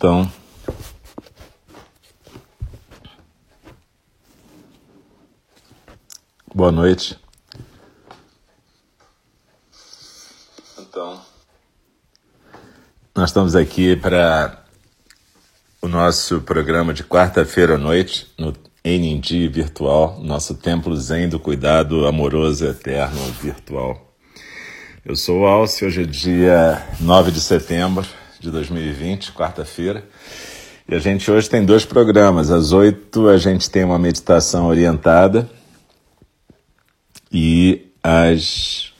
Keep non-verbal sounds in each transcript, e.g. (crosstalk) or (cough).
Então, boa noite. Então, nós estamos aqui para o nosso programa de quarta-feira à noite no NND virtual, nosso templo zen do cuidado amoroso eterno virtual. Eu sou o Alce, hoje é dia 9 de setembro de 2020, quarta-feira. E a gente hoje tem dois programas. Às oito a gente tem uma meditação orientada e às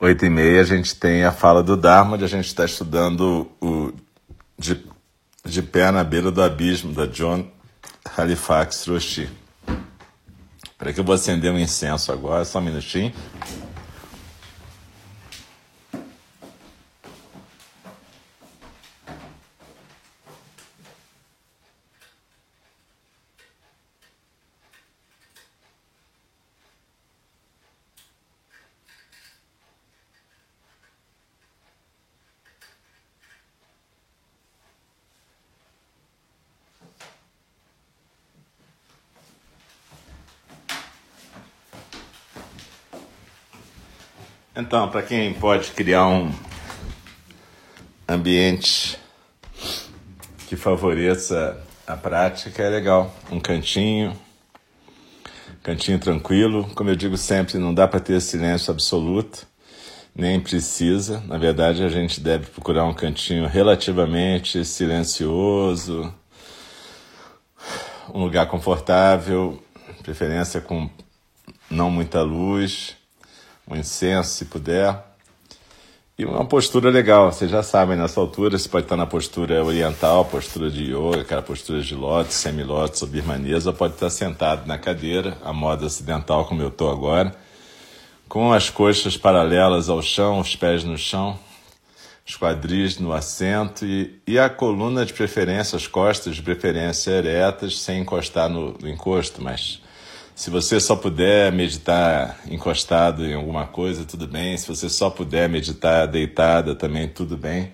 oito e meia a gente tem a fala do Dharma, onde a gente está estudando o de, de Pé na Beira do Abismo, da John Halifax Roshi. Para que eu vou acender um incenso agora, só um minutinho. Então, para quem pode criar um ambiente que favoreça a prática, é legal. Um cantinho, cantinho tranquilo. Como eu digo sempre, não dá para ter silêncio absoluto, nem precisa. Na verdade, a gente deve procurar um cantinho relativamente silencioso, um lugar confortável, preferência com não muita luz um incenso, se puder. E uma postura legal, vocês já sabem, nessa altura você pode estar na postura oriental, postura de yoga, aquela postura de lótus, semilótus ou birmanesa, pode estar sentado na cadeira, a moda ocidental como eu estou agora, com as coxas paralelas ao chão, os pés no chão, os quadris no assento e, e a coluna de preferência, as costas de preferência eretas, sem encostar no, no encosto, mas se você só puder meditar encostado em alguma coisa, tudo bem. Se você só puder meditar deitada, também tudo bem.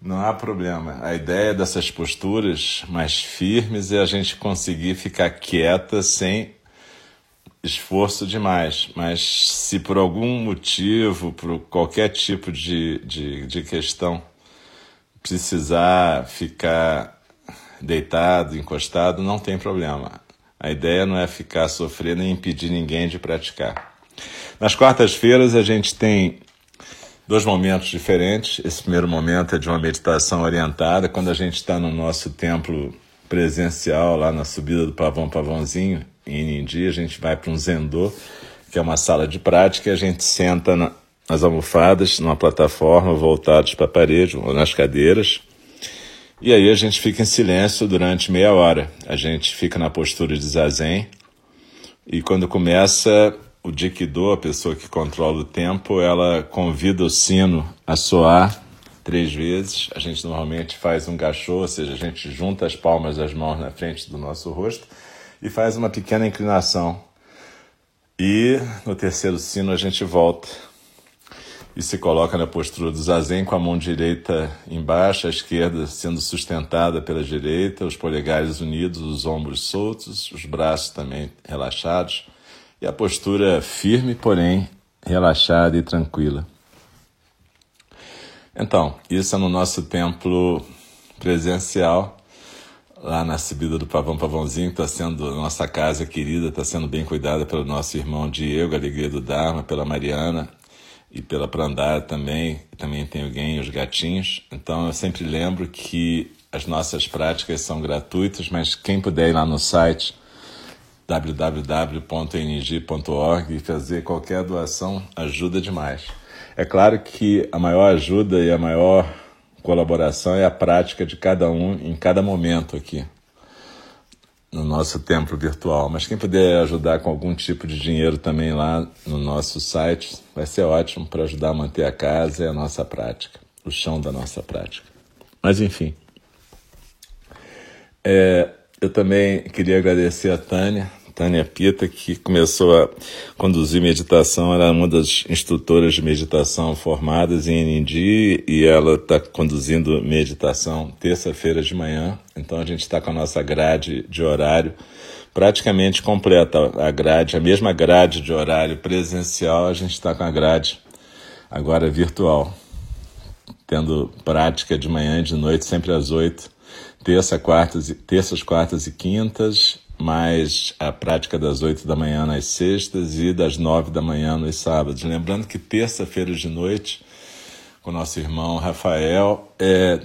Não há problema. A ideia dessas posturas mais firmes é a gente conseguir ficar quieta sem esforço demais. Mas se por algum motivo, por qualquer tipo de, de, de questão, precisar ficar deitado, encostado, não tem problema. A ideia não é ficar sofrendo e impedir ninguém de praticar. Nas quartas-feiras a gente tem dois momentos diferentes. Esse primeiro momento é de uma meditação orientada, quando a gente está no nosso templo presencial, lá na subida do Pavão Pavãozinho, em Inindi, a gente vai para um Zendô, que é uma sala de prática, e a gente senta nas almofadas, numa plataforma, voltados para a parede, ou nas cadeiras, e aí a gente fica em silêncio durante meia hora. A gente fica na postura de zazen. E quando começa o Dikido, a pessoa que controla o tempo, ela convida o sino a soar três vezes. A gente normalmente faz um gachô, ou seja, a gente junta as palmas das mãos na frente do nosso rosto e faz uma pequena inclinação. E no terceiro sino a gente volta e se coloca na postura do zazen com a mão direita embaixo, a esquerda sendo sustentada pela direita, os polegares unidos, os ombros soltos, os braços também relaxados e a postura firme, porém relaxada e tranquila. Então, isso é no nosso templo presencial, lá na subida do Pavão Pavãozinho, está sendo nossa casa querida, está sendo bem cuidada pelo nosso irmão Diego, Alegria do Dharma, pela Mariana, e pela Prandara também, também tem alguém, os gatinhos. Então eu sempre lembro que as nossas práticas são gratuitas, mas quem puder ir lá no site www.ng.org e fazer qualquer doação ajuda demais. É claro que a maior ajuda e a maior colaboração é a prática de cada um em cada momento aqui no nosso templo virtual. Mas quem puder ajudar com algum tipo de dinheiro também lá no nosso site, vai ser ótimo para ajudar a manter a casa e a nossa prática, o chão da nossa prática. Mas enfim. É, eu também queria agradecer a Tânia Tânia Pita, que começou a conduzir meditação, era uma das instrutoras de meditação formadas em ND e ela está conduzindo meditação terça-feira de manhã. Então a gente está com a nossa grade de horário praticamente completa a grade, a mesma grade de horário presencial, a gente está com a grade agora virtual, tendo prática de manhã e de noite, sempre às oito terça, quartas, terças, quartas e quintas, mais a prática das oito da manhã nas sextas e das nove da manhã nos sábados. Lembrando que terça-feira de noite, com nosso irmão Rafael, é,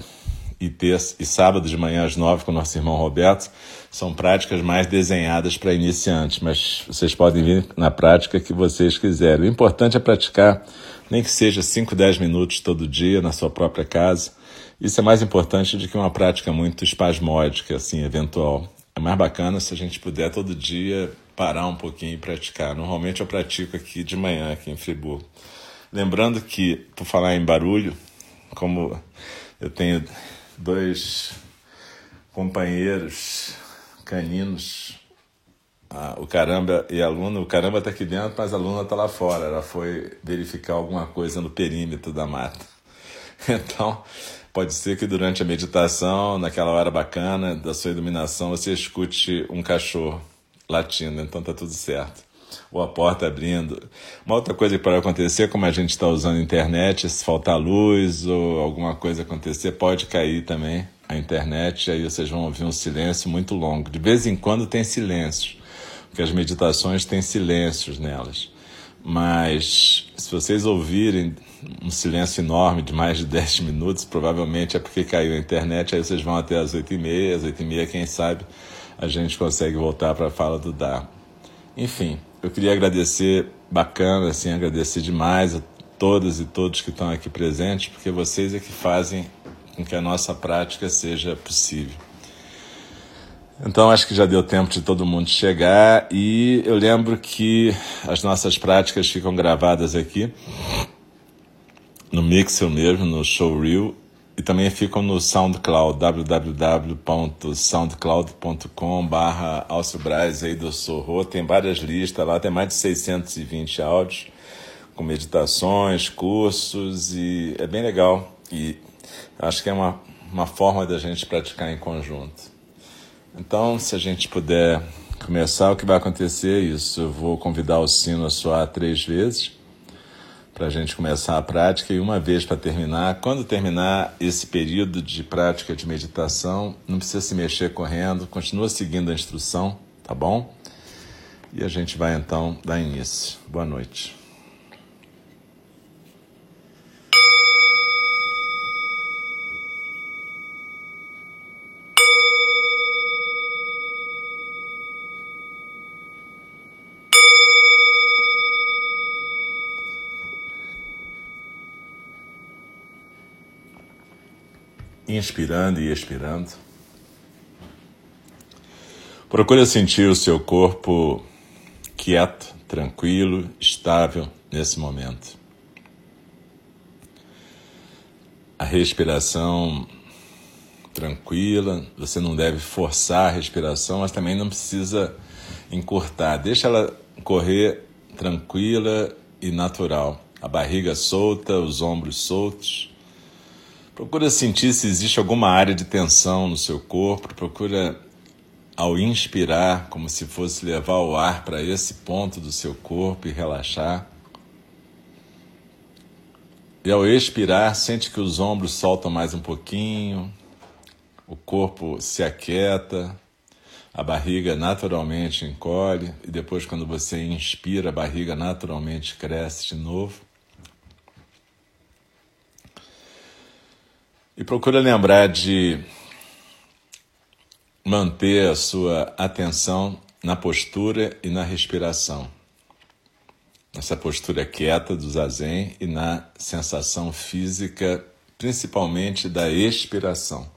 e, terça, e sábado de manhã às nove com nosso irmão Roberto, são práticas mais desenhadas para iniciantes, mas vocês podem vir na prática que vocês quiserem. O importante é praticar, nem que seja 5, 10 minutos todo dia na sua própria casa isso é mais importante do que uma prática muito espasmódica, assim, eventual. É mais bacana se a gente puder todo dia parar um pouquinho e praticar. Normalmente eu pratico aqui de manhã, aqui em Friburgo. Lembrando que, por falar em barulho, como eu tenho dois companheiros caninos, o caramba e a Luna, o caramba está aqui dentro, mas a Luna está lá fora. Ela foi verificar alguma coisa no perímetro da mata. (laughs) Então, Pode ser que durante a meditação, naquela hora bacana da sua iluminação, você escute um cachorro latindo, então tá tudo certo. Ou a porta abrindo. Uma outra coisa que pode acontecer, como a gente está usando a internet, se faltar luz ou alguma coisa acontecer, pode cair também a internet, aí vocês vão ouvir um silêncio muito longo. De vez em quando tem silêncios, porque as meditações têm silêncios nelas. Mas se vocês ouvirem um silêncio enorme de mais de 10 minutos, provavelmente é porque caiu a internet, aí vocês vão até as 8h30, às 8h30, quem sabe, a gente consegue voltar para a fala do Dar. Enfim, eu queria agradecer, bacana, assim, agradecer demais a todas e todos que estão aqui presentes, porque vocês é que fazem com que a nossa prática seja possível. Então acho que já deu tempo de todo mundo chegar e eu lembro que as nossas práticas ficam gravadas aqui no Mixel mesmo, no Showreel e também ficam no SoundCloud, www.soundcloud.com barra aí do Sorro. Tem várias listas lá, tem mais de 620 áudios com meditações, cursos e é bem legal e acho que é uma, uma forma da gente praticar em conjunto. Então, se a gente puder começar, o que vai acontecer é isso. Eu vou convidar o sino a soar três vezes para a gente começar a prática e uma vez para terminar. Quando terminar esse período de prática de meditação, não precisa se mexer correndo, continua seguindo a instrução, tá bom? E a gente vai então dar início. Boa noite. Inspirando e expirando. Procure sentir o seu corpo quieto, tranquilo, estável nesse momento. A respiração tranquila, você não deve forçar a respiração, mas também não precisa encurtar. Deixa ela correr tranquila e natural. A barriga solta, os ombros soltos Procura sentir se existe alguma área de tensão no seu corpo. Procura, ao inspirar, como se fosse levar o ar para esse ponto do seu corpo e relaxar. E ao expirar, sente que os ombros soltam mais um pouquinho, o corpo se aquieta, a barriga naturalmente encolhe, e depois, quando você inspira, a barriga naturalmente cresce de novo. E procura lembrar de manter a sua atenção na postura e na respiração. Nessa postura quieta do zazen e na sensação física, principalmente da expiração.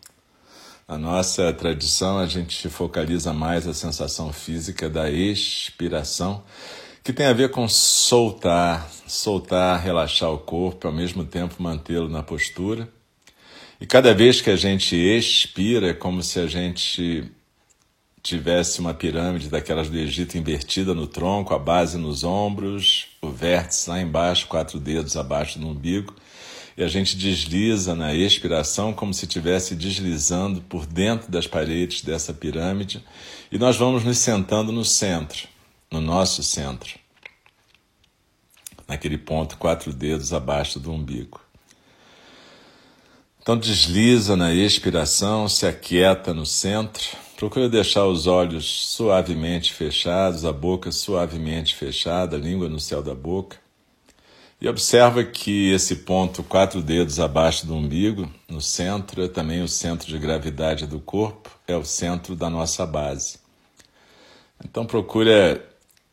Na nossa tradição, a gente focaliza mais a sensação física da expiração, que tem a ver com soltar, soltar, relaxar o corpo, ao mesmo tempo mantê-lo na postura e cada vez que a gente expira, é como se a gente tivesse uma pirâmide daquelas do Egito invertida no tronco, a base nos ombros, o vértice lá embaixo, quatro dedos abaixo do umbigo, e a gente desliza na expiração como se estivesse deslizando por dentro das paredes dessa pirâmide, e nós vamos nos sentando no centro, no nosso centro, naquele ponto, quatro dedos abaixo do umbigo. Então desliza na expiração, se aquieta no centro Procure deixar os olhos suavemente fechados, a boca suavemente fechada, a língua no céu da boca. E observa que esse ponto, quatro dedos abaixo do umbigo, no centro, é também o centro de gravidade do corpo, é o centro da nossa base. Então procure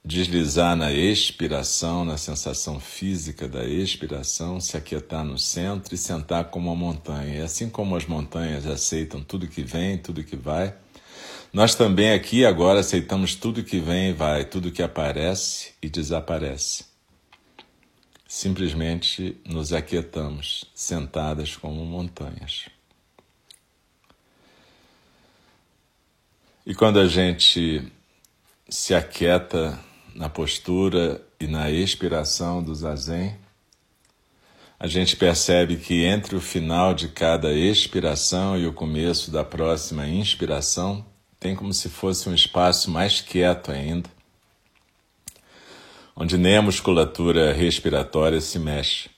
deslizar na expiração, na sensação física da expiração, se aquietar no centro e sentar como uma montanha. E assim como as montanhas aceitam tudo que vem, tudo que vai, nós também aqui agora aceitamos tudo que vem e vai, tudo que aparece e desaparece. Simplesmente nos aquietamos, sentadas como montanhas. E quando a gente se aquieta na postura e na expiração do zazen, a gente percebe que entre o final de cada expiração e o começo da próxima inspiração tem como se fosse um espaço mais quieto ainda, onde nem a musculatura respiratória se mexe.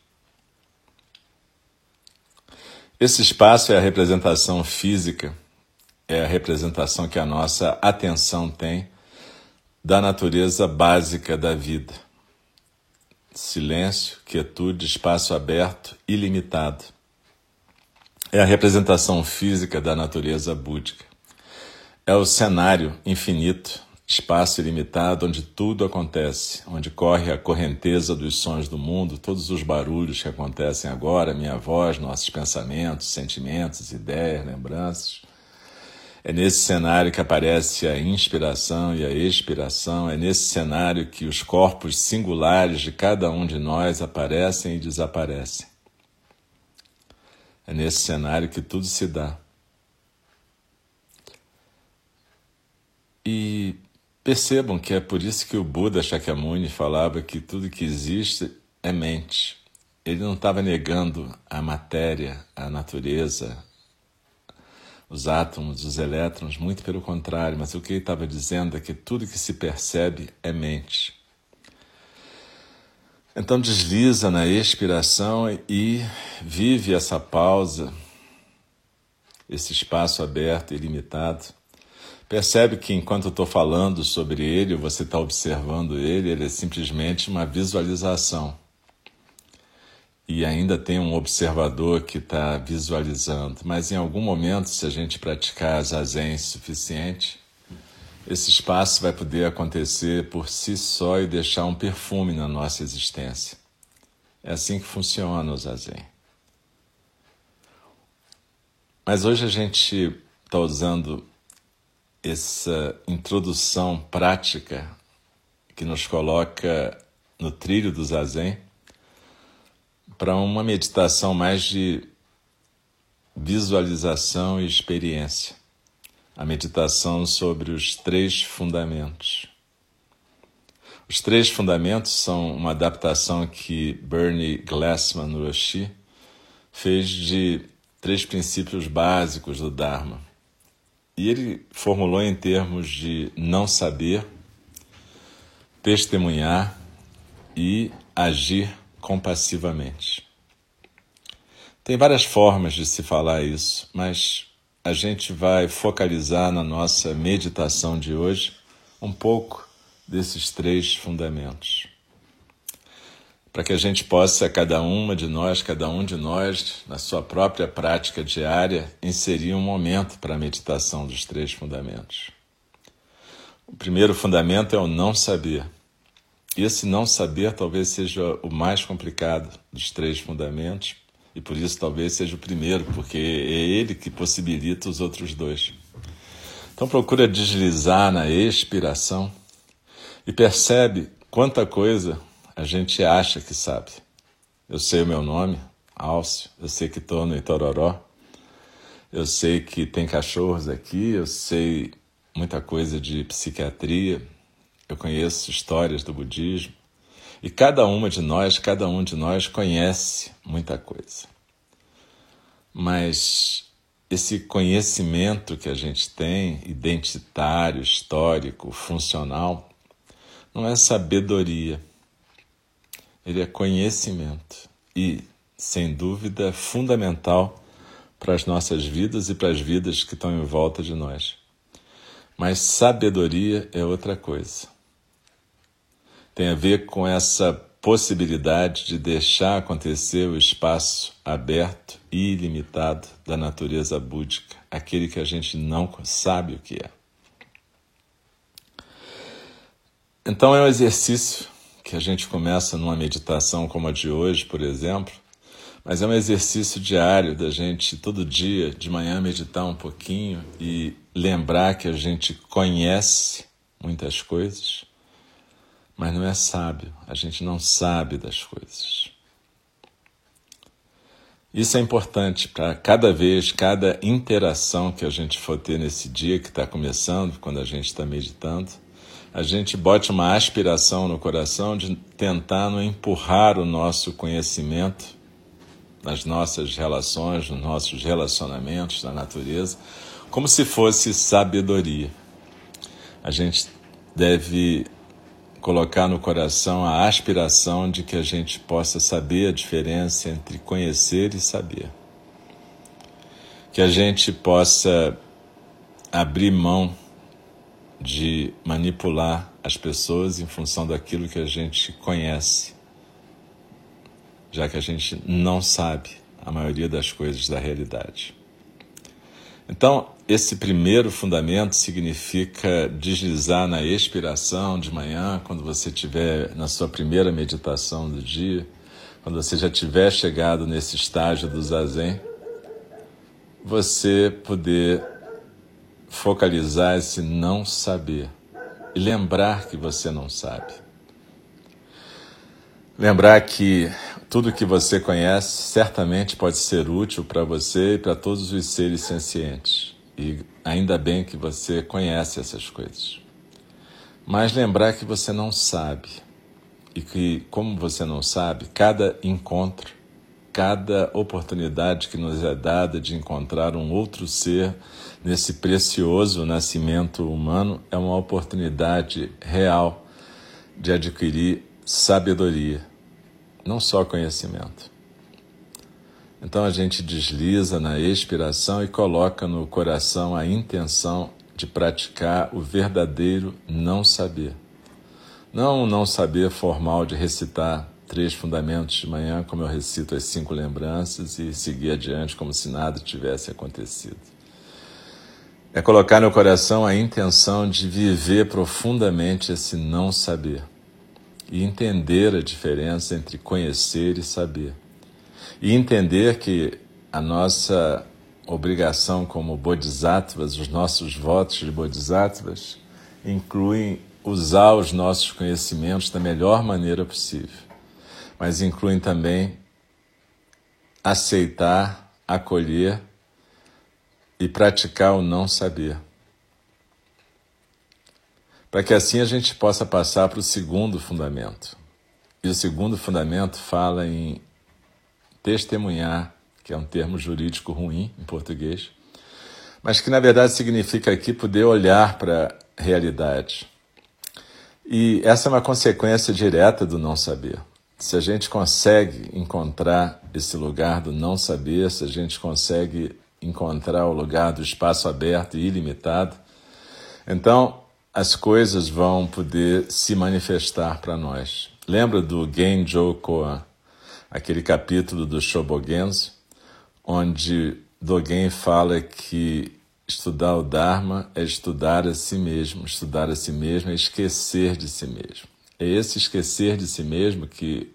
Esse espaço é a representação física, é a representação que a nossa atenção tem da natureza básica da vida. Silêncio, quietude, espaço aberto, ilimitado. É a representação física da natureza búdica. É o cenário infinito, espaço ilimitado onde tudo acontece, onde corre a correnteza dos sons do mundo, todos os barulhos que acontecem agora, minha voz, nossos pensamentos, sentimentos, ideias, lembranças. É nesse cenário que aparece a inspiração e a expiração, é nesse cenário que os corpos singulares de cada um de nós aparecem e desaparecem. É nesse cenário que tudo se dá. E percebam que é por isso que o Buda Shakyamuni falava que tudo que existe é mente. Ele não estava negando a matéria, a natureza, os átomos, os elétrons, muito pelo contrário, mas o que ele estava dizendo é que tudo que se percebe é mente. Então desliza na expiração e vive essa pausa, esse espaço aberto e limitado Percebe que enquanto estou falando sobre ele, você está observando ele, ele é simplesmente uma visualização. E ainda tem um observador que está visualizando. Mas em algum momento, se a gente praticar zazen suficiente, esse espaço vai poder acontecer por si só e deixar um perfume na nossa existência. É assim que funciona o zazen. Mas hoje a gente está usando essa introdução prática que nos coloca no trilho do Zazen para uma meditação mais de visualização e experiência. A meditação sobre os três fundamentos. Os três fundamentos são uma adaptação que Bernie Glassman Roshi fez de três princípios básicos do Dharma e ele formulou em termos de não saber, testemunhar e agir compassivamente. Tem várias formas de se falar isso, mas a gente vai focalizar na nossa meditação de hoje um pouco desses três fundamentos para que a gente possa, cada uma de nós, cada um de nós, na sua própria prática diária, inserir um momento para a meditação dos três fundamentos. O primeiro fundamento é o não saber. Esse não saber talvez seja o mais complicado dos três fundamentos, e por isso talvez seja o primeiro, porque é ele que possibilita os outros dois. Então procura deslizar na expiração e percebe quanta coisa a gente acha que sabe. Eu sei o meu nome, Alcio, eu sei que estou no Itororó, eu sei que tem cachorros aqui, eu sei muita coisa de psiquiatria, eu conheço histórias do budismo, e cada uma de nós, cada um de nós conhece muita coisa. Mas esse conhecimento que a gente tem, identitário, histórico, funcional, não é sabedoria, ele é conhecimento e, sem dúvida, fundamental para as nossas vidas e para as vidas que estão em volta de nós. Mas sabedoria é outra coisa. Tem a ver com essa possibilidade de deixar acontecer o espaço aberto e ilimitado da natureza búdica, aquele que a gente não sabe o que é. Então é um exercício que a gente começa numa meditação como a de hoje, por exemplo, mas é um exercício diário da gente todo dia de manhã meditar um pouquinho e lembrar que a gente conhece muitas coisas, mas não é sábio, a gente não sabe das coisas. Isso é importante para cada vez, cada interação que a gente for ter nesse dia que está começando, quando a gente está meditando a gente bote uma aspiração no coração de tentar não empurrar o nosso conhecimento nas nossas relações, nos nossos relacionamentos, na natureza, como se fosse sabedoria. A gente deve colocar no coração a aspiração de que a gente possa saber a diferença entre conhecer e saber. Que a gente possa abrir mão de manipular as pessoas em função daquilo que a gente conhece, já que a gente não sabe a maioria das coisas da realidade. Então, esse primeiro fundamento significa deslizar na expiração de manhã, quando você estiver na sua primeira meditação do dia, quando você já tiver chegado nesse estágio do zazen, você poder focalizar esse não saber e lembrar que você não sabe. Lembrar que tudo que você conhece certamente pode ser útil para você e para todos os seres sencientes. E ainda bem que você conhece essas coisas. Mas lembrar que você não sabe. E que, como você não sabe, cada encontro, cada oportunidade que nos é dada de encontrar um outro ser nesse precioso nascimento humano é uma oportunidade real de adquirir sabedoria, não só conhecimento. Então a gente desliza na expiração e coloca no coração a intenção de praticar o verdadeiro não saber. Não o não saber formal de recitar três fundamentos de manhã, como eu recito as cinco lembranças, e seguir adiante como se nada tivesse acontecido. É colocar no coração a intenção de viver profundamente esse não saber e entender a diferença entre conhecer e saber. E entender que a nossa obrigação como bodhisattvas, os nossos votos de bodhisattvas, incluem usar os nossos conhecimentos da melhor maneira possível, mas incluem também aceitar, acolher e praticar o não saber. Para que assim a gente possa passar para o segundo fundamento. E o segundo fundamento fala em testemunhar, que é um termo jurídico ruim em português, mas que na verdade significa aqui poder olhar para a realidade. E essa é uma consequência direta do não saber. Se a gente consegue encontrar esse lugar do não saber, se a gente consegue encontrar o lugar do espaço aberto e ilimitado, então as coisas vão poder se manifestar para nós. Lembra do Genjo Koan, aquele capítulo do Shobogenzo, onde Dogen fala que estudar o Dharma é estudar a si mesmo, estudar a si mesmo é esquecer de si mesmo. É esse esquecer de si mesmo que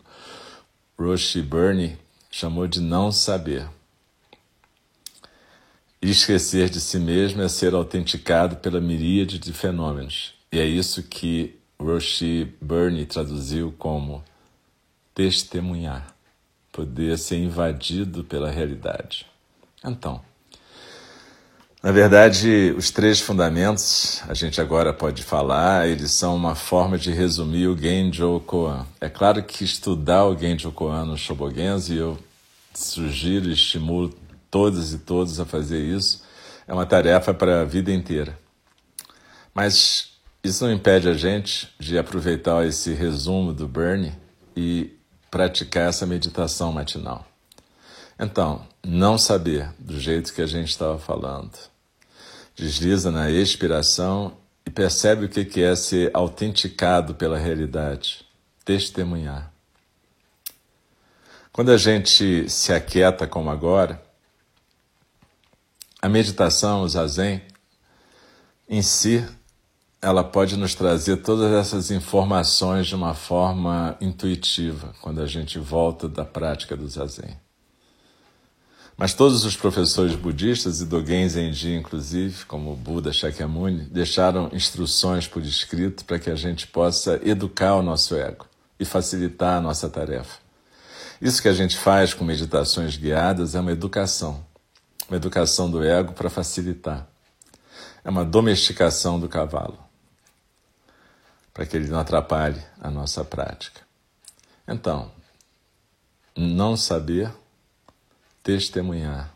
Roshi Burney chamou de não saber. Esquecer de si mesmo é ser autenticado pela miríade de fenômenos. E é isso que Roshi Burney traduziu como testemunhar, poder ser invadido pela realidade. Então, Na verdade, os três fundamentos, a gente agora pode falar, eles são uma forma de resumir o Genjo Koan. É claro que estudar o Genjo Koan no Shobogenzo, e eu sugiro e estimulo todas e todos a fazer isso, é uma tarefa para a vida inteira. Mas isso não impede a gente de aproveitar esse resumo do Bernie e praticar essa meditação matinal. Então, não saber do jeito que a gente estava falando desliza na expiração e percebe o que é ser autenticado pela realidade, testemunhar. Quando a gente se aquieta como agora, a meditação, o zazen, em si, ela pode nos trazer todas essas informações de uma forma intuitiva, quando a gente volta da prática do zazen. Mas todos os professores budistas e Dogen Zenji, inclusive, como Buda Shakyamuni, deixaram instruções por escrito para que a gente possa educar o nosso ego e facilitar a nossa tarefa. Isso que a gente faz com meditações guiadas é uma educação, uma educação do ego para facilitar. É uma domesticação do cavalo, para que ele não atrapalhe a nossa prática. Então, não saber testemunhar.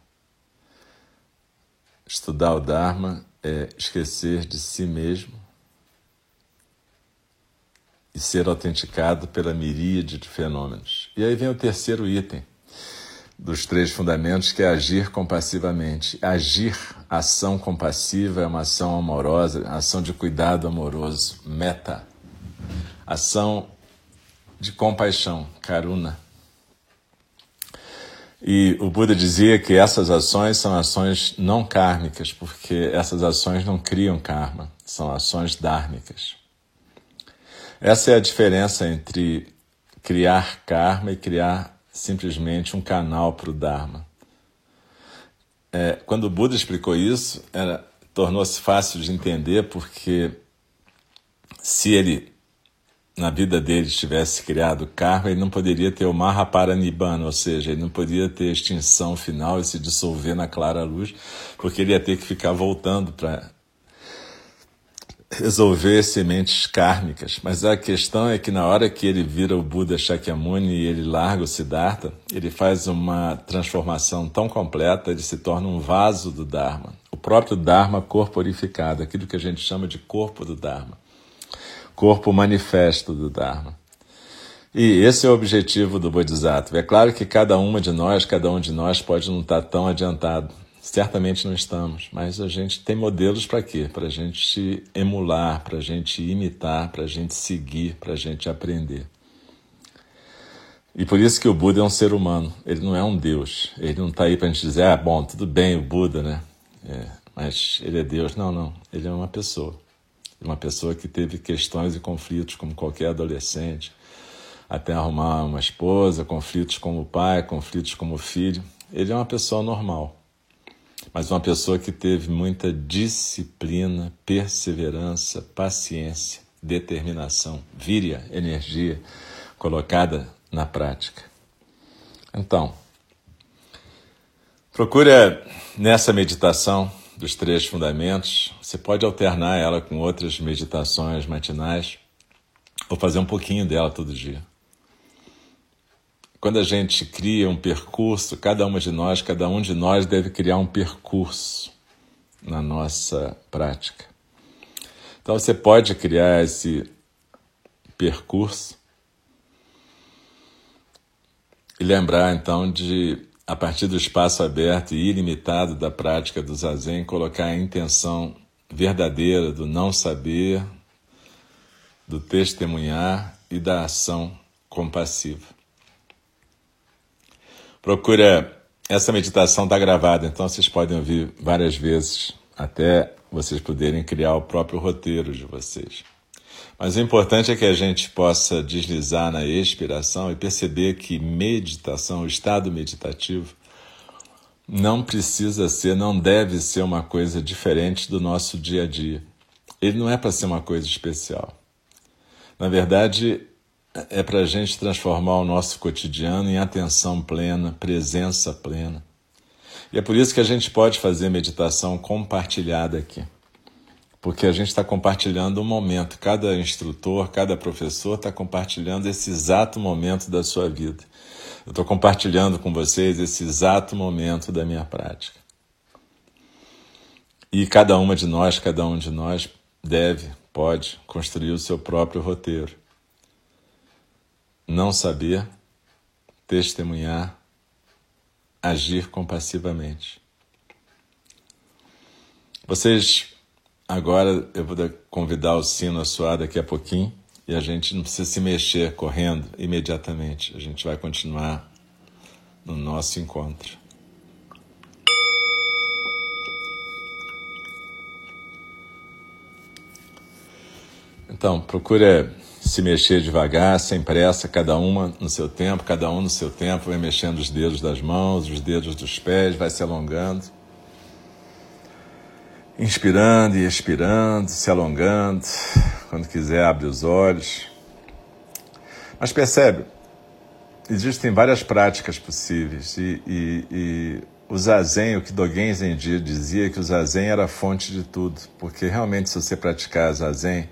Estudar o Dharma é esquecer de si mesmo e ser autenticado pela miríade de fenômenos. E aí vem o terceiro item dos três fundamentos, que é agir compassivamente. Agir, ação compassiva, é uma ação amorosa, ação de cuidado amoroso, meta. Ação de compaixão, karuna. E o Buda dizia que essas ações são ações não kármicas, porque essas ações não criam karma, são ações dármicas. Essa é a diferença entre criar karma e criar simplesmente um canal para o Dharma. É, quando o Buda explicou isso, tornou-se fácil de entender, porque se ele na vida dele tivesse criado karma, ele não poderia ter o Mahaparanibbana, ou seja, ele não poderia ter extinção final e se dissolver na clara luz, porque ele ia ter que ficar voltando para resolver sementes kármicas. Mas a questão é que na hora que ele vira o Buda Shakyamuni e ele larga o Siddhartha, ele faz uma transformação tão completa, ele se torna um vaso do Dharma. O próprio Dharma corporificado, aquilo que a gente chama de corpo do Dharma corpo manifesto do Dharma. E esse é o objetivo do Bodhisattva. É claro que cada uma de nós, cada um de nós pode não estar tão adiantado. Certamente não estamos, mas a gente tem modelos para quê? Para a gente emular, para a gente imitar, para a gente seguir, para a gente aprender. E por isso que o Buda é um ser humano, ele não é um Deus. Ele não está aí para a gente dizer, ah, bom, tudo bem, o Buda, né? É, mas ele é Deus. Não, não, ele é uma pessoa uma pessoa que teve questões e conflitos como qualquer adolescente, até arrumar uma esposa, conflitos como pai, conflitos como filho. Ele é uma pessoa normal, mas uma pessoa que teve muita disciplina, perseverança, paciência, determinação, víria, energia colocada na prática. Então, procura nessa meditação dos três fundamentos, você pode alternar ela com outras meditações matinais ou fazer um pouquinho dela todo dia. Quando a gente cria um percurso, cada uma de nós, cada um de nós deve criar um percurso na nossa prática. Então você pode criar esse percurso e lembrar então de a partir do espaço aberto e ilimitado da prática do zazen, colocar a intenção verdadeira do não saber, do testemunhar e da ação compassiva. Procura essa meditação está gravada, então vocês podem ouvir várias vezes até vocês poderem criar o próprio roteiro de vocês. Mas o importante é que a gente possa deslizar na expiração e perceber que meditação, o estado meditativo, não precisa ser, não deve ser uma coisa diferente do nosso dia a dia. Ele não é para ser uma coisa especial. Na verdade, é para a gente transformar o nosso cotidiano em atenção plena, presença plena. E é por isso que a gente pode fazer meditação compartilhada aqui. Porque a gente está compartilhando um momento, cada instrutor, cada professor está compartilhando esse exato momento da sua vida. Eu estou compartilhando com vocês esse exato momento da minha prática. E cada uma de nós, cada um de nós deve, pode construir o seu próprio roteiro. Não saber, testemunhar, agir compassivamente. Vocês, agora eu vou convidar o sino a soar daqui a pouquinho e a gente não precisa se mexer correndo imediatamente. A gente vai continuar no nosso encontro. Então, procura se mexer devagar, sem pressa, cada uma no seu tempo, cada um no seu tempo, vai mexendo os dedos das mãos, os dedos dos pés, vai se alongando. Inspirando e expirando, se alongando. Quando quiser, abre os olhos. Mas percebe, existem várias práticas possíveis e, e, e o zazen, o que Dogen Zenji dizia que o zazen era a fonte de tudo, porque realmente se você praticar zazen,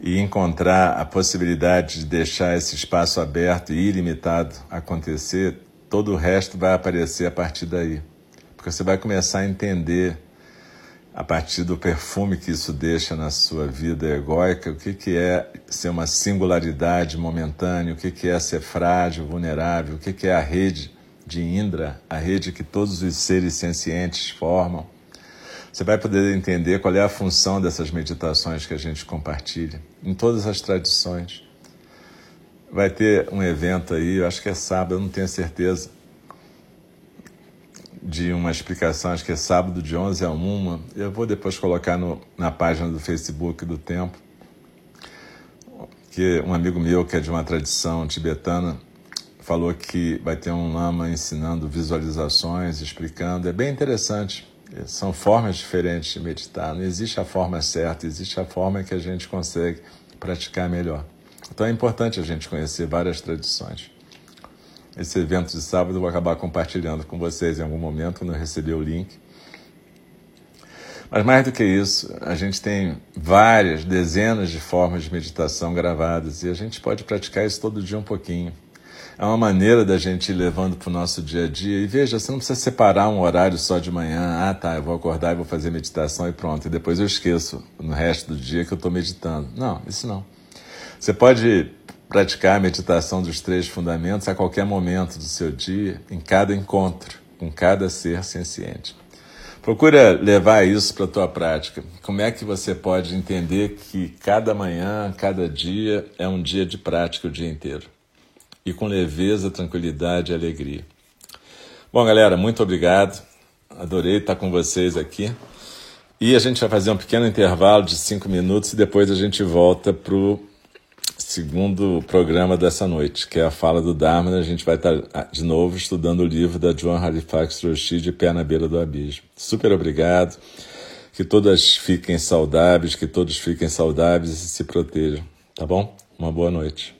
e encontrar a possibilidade de deixar esse espaço aberto e ilimitado acontecer, todo o resto vai aparecer a partir daí. Porque você vai começar a entender, a partir do perfume que isso deixa na sua vida egóica, o que, que é ser uma singularidade momentânea, o que, que é ser frágil, vulnerável, o que, que é a rede de Indra, a rede que todos os seres sencientes formam você vai poder entender qual é a função dessas meditações que a gente compartilha, em todas as tradições. Vai ter um evento aí, eu acho que é sábado, eu não tenho certeza, de uma explicação, acho que é sábado de 11 a 1. Eu vou depois colocar no, na página do Facebook do Tempo, que um amigo meu, que é de uma tradição tibetana, falou que vai ter um lama ensinando visualizações, explicando. É bem interessante são formas diferentes de meditar. Não existe a forma certa, existe a forma que a gente consegue praticar melhor. Então é importante a gente conhecer várias tradições. Esse evento de sábado eu vou acabar compartilhando com vocês em algum momento, quando eu receber o link. Mas mais do que isso, a gente tem várias, dezenas de formas de meditação gravadas e a gente pode praticar isso todo dia um pouquinho é uma maneira da gente ir levando para o nosso dia a dia. E veja, você não precisa separar um horário só de manhã. Ah, tá, eu vou acordar e vou fazer meditação e pronto. E depois eu esqueço no resto do dia que eu estou meditando. Não, isso não. Você pode praticar a meditação dos três fundamentos a qualquer momento do seu dia, em cada encontro, com cada ser senciente. Procura levar isso para a tua prática. Como é que você pode entender que cada manhã, cada dia é um dia de prática o dia inteiro? E com leveza, tranquilidade e alegria. Bom, galera, muito obrigado. Adorei estar com vocês aqui. E a gente vai fazer um pequeno intervalo de cinco minutos e depois a gente volta para o segundo programa dessa noite, que é a fala do Dharma. A gente vai estar ah, de novo estudando o livro da Joan Halifax Roshi, de Pé na Beira do Abismo. Super obrigado. Que todas fiquem saudáveis, que todos fiquem saudáveis e se protejam. Tá bom? Uma boa noite.